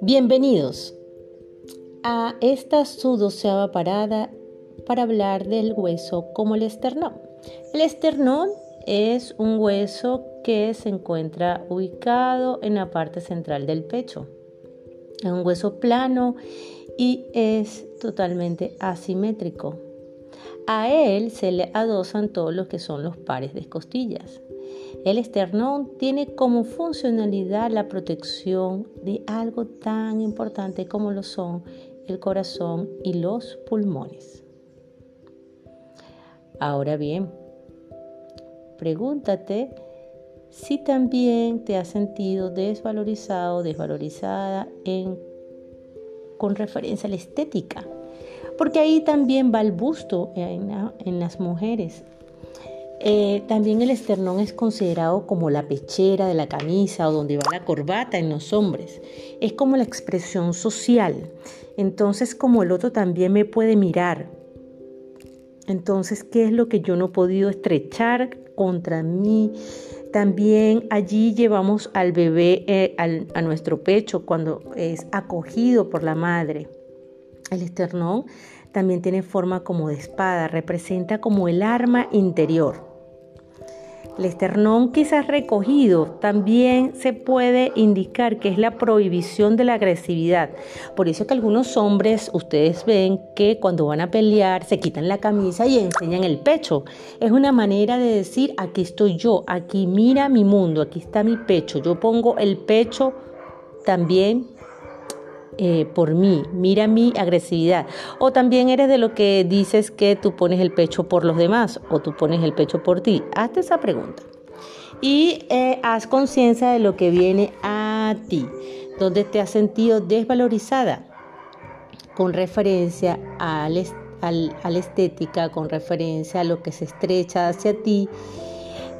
Bienvenidos a esta su parada para hablar del hueso como el esternón. El esternón es un hueso que se encuentra ubicado en la parte central del pecho. Es un hueso plano y es totalmente asimétrico. A él se le adosan todos los que son los pares de costillas. El esternón tiene como funcionalidad la protección de algo tan importante como lo son el corazón y los pulmones. Ahora bien, pregúntate si también te has sentido desvalorizado, desvalorizada en, con referencia a la estética, porque ahí también va el busto en, en las mujeres. Eh, también el esternón es considerado como la pechera de la camisa o donde va la corbata en los hombres. Es como la expresión social. Entonces, como el otro también me puede mirar. Entonces, ¿qué es lo que yo no he podido estrechar contra mí? También allí llevamos al bebé eh, a nuestro pecho cuando es acogido por la madre. El esternón también tiene forma como de espada, representa como el arma interior. El esternón quizás recogido también se puede indicar que es la prohibición de la agresividad. Por eso que algunos hombres, ustedes ven que cuando van a pelear se quitan la camisa y enseñan el pecho. Es una manera de decir, aquí estoy yo, aquí mira mi mundo, aquí está mi pecho. Yo pongo el pecho también eh, por mí, mira mi agresividad. O también eres de lo que dices que tú pones el pecho por los demás o tú pones el pecho por ti. Hazte esa pregunta. Y eh, haz conciencia de lo que viene a ti, donde te has sentido desvalorizada con referencia a la estética, con referencia a lo que se estrecha hacia ti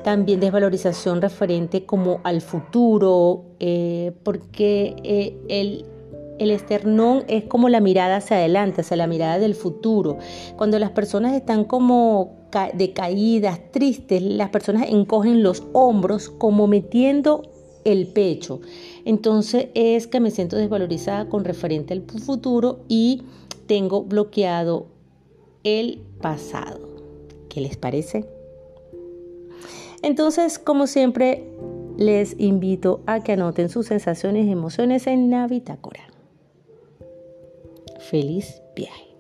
también desvalorización referente como al futuro, eh, porque el, el esternón es como la mirada hacia adelante, hacia la mirada del futuro. Cuando las personas están como decaídas, tristes, las personas encogen los hombros como metiendo el pecho. Entonces es que me siento desvalorizada con referente al futuro y tengo bloqueado el pasado. ¿Qué les parece? Entonces, como siempre, les invito a que anoten sus sensaciones y emociones en la bitácora. Feliz viaje.